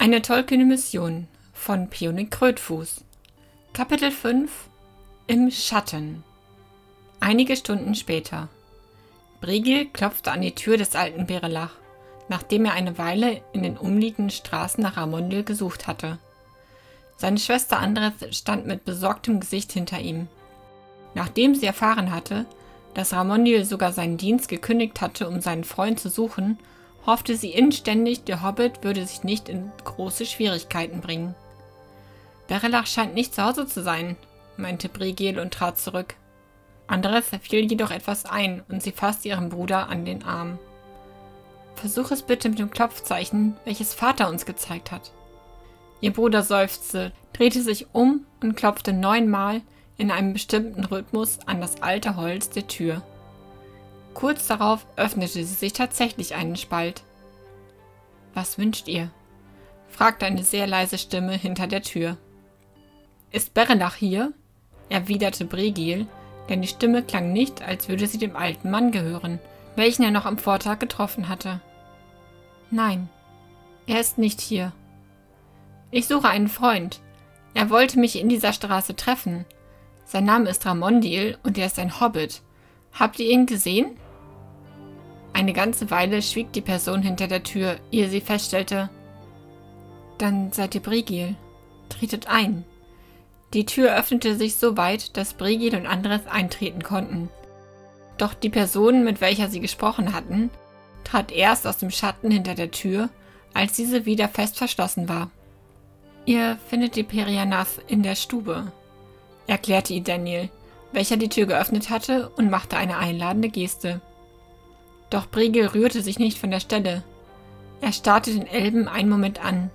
Eine tollkühne Mission von Peony Krötfuß. Kapitel 5 Im Schatten. Einige Stunden später. Brigil klopfte an die Tür des alten Berelach, nachdem er eine Weile in den umliegenden Straßen nach Ramondil gesucht hatte. Seine Schwester Andres stand mit besorgtem Gesicht hinter ihm. Nachdem sie erfahren hatte, dass Ramondil sogar seinen Dienst gekündigt hatte, um seinen Freund zu suchen, hoffte sie inständig, der Hobbit würde sich nicht in große Schwierigkeiten bringen. Berelach scheint nicht zu Hause zu sein, meinte Brigil und trat zurück. Andres fiel jedoch etwas ein und sie fasste ihren Bruder an den Arm. Versuch es bitte mit dem Klopfzeichen, welches Vater uns gezeigt hat. Ihr Bruder seufzte, drehte sich um und klopfte neunmal in einem bestimmten Rhythmus an das alte Holz der Tür. Kurz darauf öffnete sie sich tatsächlich einen Spalt. Was wünscht ihr? fragte eine sehr leise Stimme hinter der Tür. Ist Berenach hier? erwiderte Bregil, denn die Stimme klang nicht, als würde sie dem alten Mann gehören, welchen er noch am Vortag getroffen hatte. Nein, er ist nicht hier. Ich suche einen Freund. Er wollte mich in dieser Straße treffen. Sein Name ist Ramondil und er ist ein Hobbit. Habt ihr ihn gesehen? Eine ganze Weile schwieg die Person hinter der Tür, ehe sie feststellte, dann seid ihr Brigil. Tretet ein. Die Tür öffnete sich so weit, dass Brigil und Andres eintreten konnten. Doch die Person, mit welcher sie gesprochen hatten, trat erst aus dem Schatten hinter der Tür, als diese wieder fest verschlossen war. Ihr findet die Perianath in der Stube, erklärte ihr Daniel, welcher die Tür geöffnet hatte und machte eine einladende Geste. Doch Brigel rührte sich nicht von der Stelle. Er starrte den Elben einen Moment an.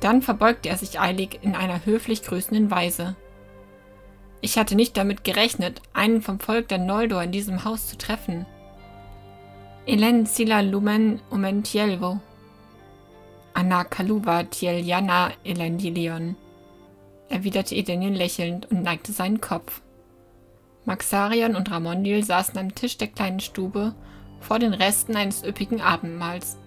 Dann verbeugte er sich eilig in einer höflich grüßenden Weise. Ich hatte nicht damit gerechnet, einen vom Volk der Noldor in diesem Haus zu treffen. Elen Sila Lumen Umentielvo. Anna Kaluva Tieliana Elendilion, erwiderte Edenien lächelnd und neigte seinen Kopf. Maxarion und Ramondil saßen am Tisch der kleinen Stube vor den Resten eines üppigen Abendmahls.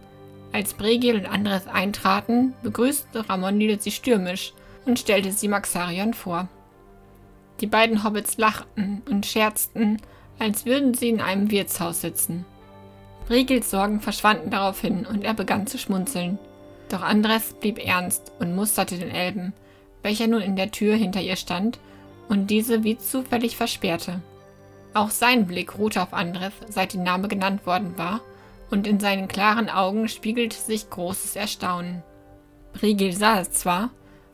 Als Bregil und Andres eintraten, begrüßte Ramondil sie stürmisch und stellte sie Maxarion vor. Die beiden Hobbits lachten und scherzten, als würden sie in einem Wirtshaus sitzen. Bregils Sorgen verschwanden daraufhin und er begann zu schmunzeln. Doch Andres blieb ernst und musterte den Elben, welcher nun in der Tür hinter ihr stand und diese wie zufällig versperrte. Auch sein Blick ruhte auf Andres, seit die Name genannt worden war, und in seinen klaren Augen spiegelte sich großes Erstaunen. Brigil sah es zwar,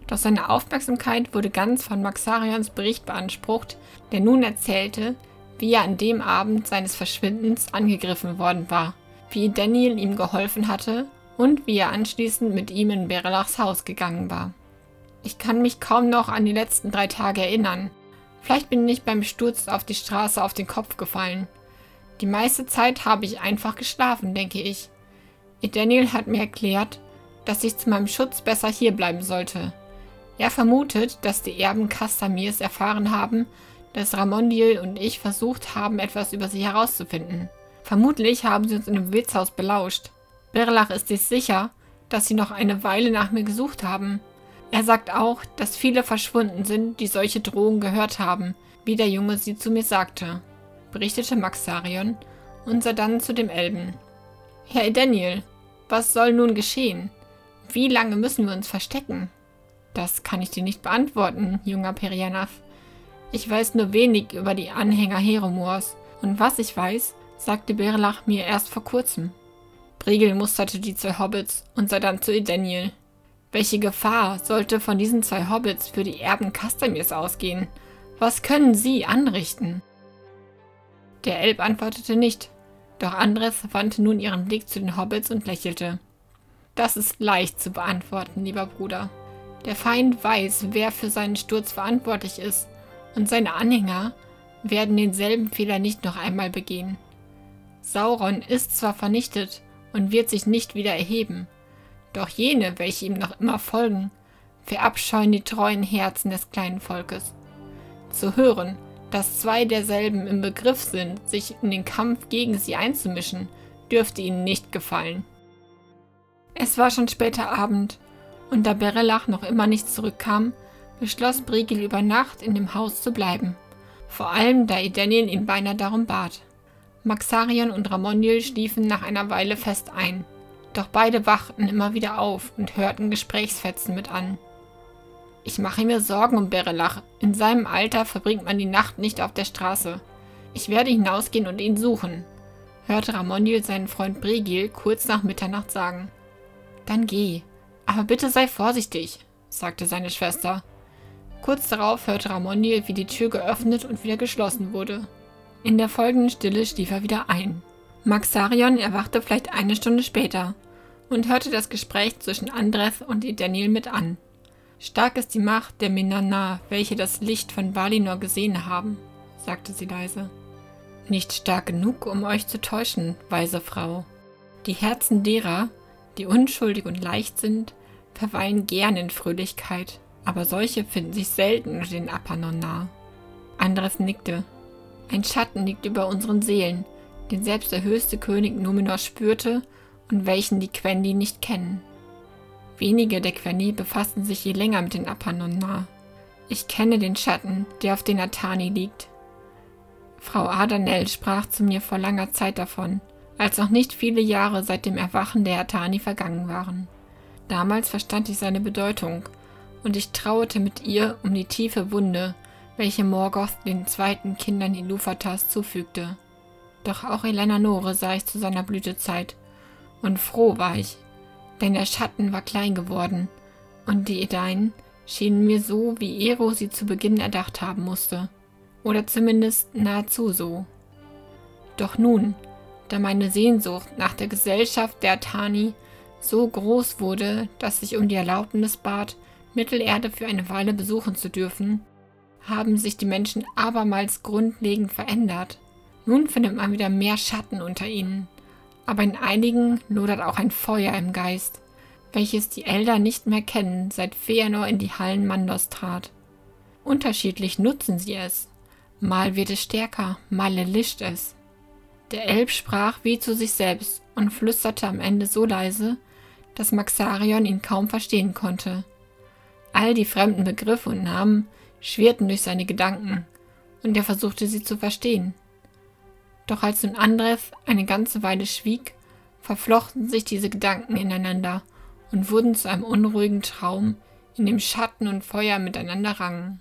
doch seine Aufmerksamkeit wurde ganz von Maxarions Bericht beansprucht, der nun erzählte, wie er an dem Abend seines Verschwindens angegriffen worden war, wie Daniel ihm geholfen hatte und wie er anschließend mit ihm in Berelachs Haus gegangen war. Ich kann mich kaum noch an die letzten drei Tage erinnern, Vielleicht bin ich beim Sturz auf die Straße auf den Kopf gefallen. Die meiste Zeit habe ich einfach geschlafen, denke ich. Daniel hat mir erklärt, dass ich zu meinem Schutz besser hier bleiben sollte. Er vermutet, dass die Erben Castamirs erfahren haben, dass Ramondil und ich versucht haben, etwas über sie herauszufinden. Vermutlich haben sie uns in einem Wirtshaus belauscht. Berlach ist sich sicher, dass sie noch eine Weile nach mir gesucht haben. Er sagt auch, dass viele verschwunden sind, die solche Drohungen gehört haben, wie der Junge sie zu mir sagte, berichtete Maxarion und sah dann zu dem Elben. Herr Daniel, was soll nun geschehen? Wie lange müssen wir uns verstecken? Das kann ich dir nicht beantworten, junger Perianath. Ich weiß nur wenig über die Anhänger Heromors, und was ich weiß, sagte Berlach mir erst vor kurzem. Bregel musterte die zwei Hobbits und sah dann zu Edeniel. Welche Gefahr sollte von diesen zwei Hobbits für die Erben Castamirs ausgehen? Was können sie anrichten? Der Elb antwortete nicht, doch Andres wandte nun ihren Blick zu den Hobbits und lächelte. Das ist leicht zu beantworten, lieber Bruder. Der Feind weiß, wer für seinen Sturz verantwortlich ist, und seine Anhänger werden denselben Fehler nicht noch einmal begehen. Sauron ist zwar vernichtet und wird sich nicht wieder erheben, doch jene, welche ihm noch immer folgen, verabscheuen die treuen Herzen des kleinen Volkes. Zu hören, dass zwei derselben im Begriff sind, sich in den Kampf gegen sie einzumischen, dürfte ihnen nicht gefallen. Es war schon später Abend, Und da Berelach noch immer nicht zurückkam, beschloss Brigil über Nacht in dem Haus zu bleiben. Vor allem, da Edeniel ihn beinahe darum bat. Maxarion und Ramoniel schliefen nach einer Weile fest ein. Doch beide wachten immer wieder auf und hörten Gesprächsfetzen mit an. Ich mache mir Sorgen um Berelach. In seinem Alter verbringt man die Nacht nicht auf der Straße. Ich werde hinausgehen und ihn suchen, hörte Ramoniel seinen Freund Brigil kurz nach Mitternacht sagen. Dann geh, aber bitte sei vorsichtig, sagte seine Schwester. Kurz darauf hörte Ramoniel, wie die Tür geöffnet und wieder geschlossen wurde. In der folgenden Stille schlief er wieder ein. Maxarion erwachte vielleicht eine Stunde später und hörte das Gespräch zwischen Andreth und Daniel mit an. Stark ist die Macht der Menana, welche das Licht von Valinor gesehen haben, sagte sie leise. Nicht stark genug, um euch zu täuschen, weise Frau. Die Herzen derer, die unschuldig und leicht sind, verweilen gern in Fröhlichkeit, aber solche finden sich selten unter den Apanon nah. Andres nickte. Ein Schatten liegt über unseren Seelen, den selbst der höchste König Numenor spürte und welchen die Quendi nicht kennen. Wenige der Quendi befassen sich je länger mit den Apanon nah. Ich kenne den Schatten, der auf den Atani liegt. Frau Adanel sprach zu mir vor langer Zeit davon, als noch nicht viele Jahre seit dem Erwachen der Atani vergangen waren. Damals verstand ich seine Bedeutung, und ich trauerte mit ihr um die tiefe Wunde, welche Morgoth den zweiten Kindern Iluvatas zufügte. Doch auch Elena Nore sah ich zu seiner Blütezeit, und froh war ich, denn der Schatten war klein geworden, und die Edain schienen mir so, wie Ero sie zu Beginn erdacht haben musste, oder zumindest nahezu so. Doch nun, da meine Sehnsucht nach der Gesellschaft der Tani so groß wurde, dass ich um die Erlaubnis bat, Mittelerde für eine Weile besuchen zu dürfen, haben sich die Menschen abermals grundlegend verändert. Nun findet man wieder mehr Schatten unter ihnen, aber in einigen lodert auch ein Feuer im Geist, welches die Elder nicht mehr kennen, seit Feanor in die Hallen Mandos trat. Unterschiedlich nutzen sie es. Mal wird es stärker, mal erlischt es. Der Elb sprach wie zu sich selbst und flüsterte am Ende so leise, dass Maxarion ihn kaum verstehen konnte. All die fremden Begriffe und Namen schwirrten durch seine Gedanken, und er versuchte sie zu verstehen. Doch als nun Andres eine ganze Weile schwieg, verflochten sich diese Gedanken ineinander und wurden zu einem unruhigen Traum, in dem Schatten und Feuer miteinander rangen.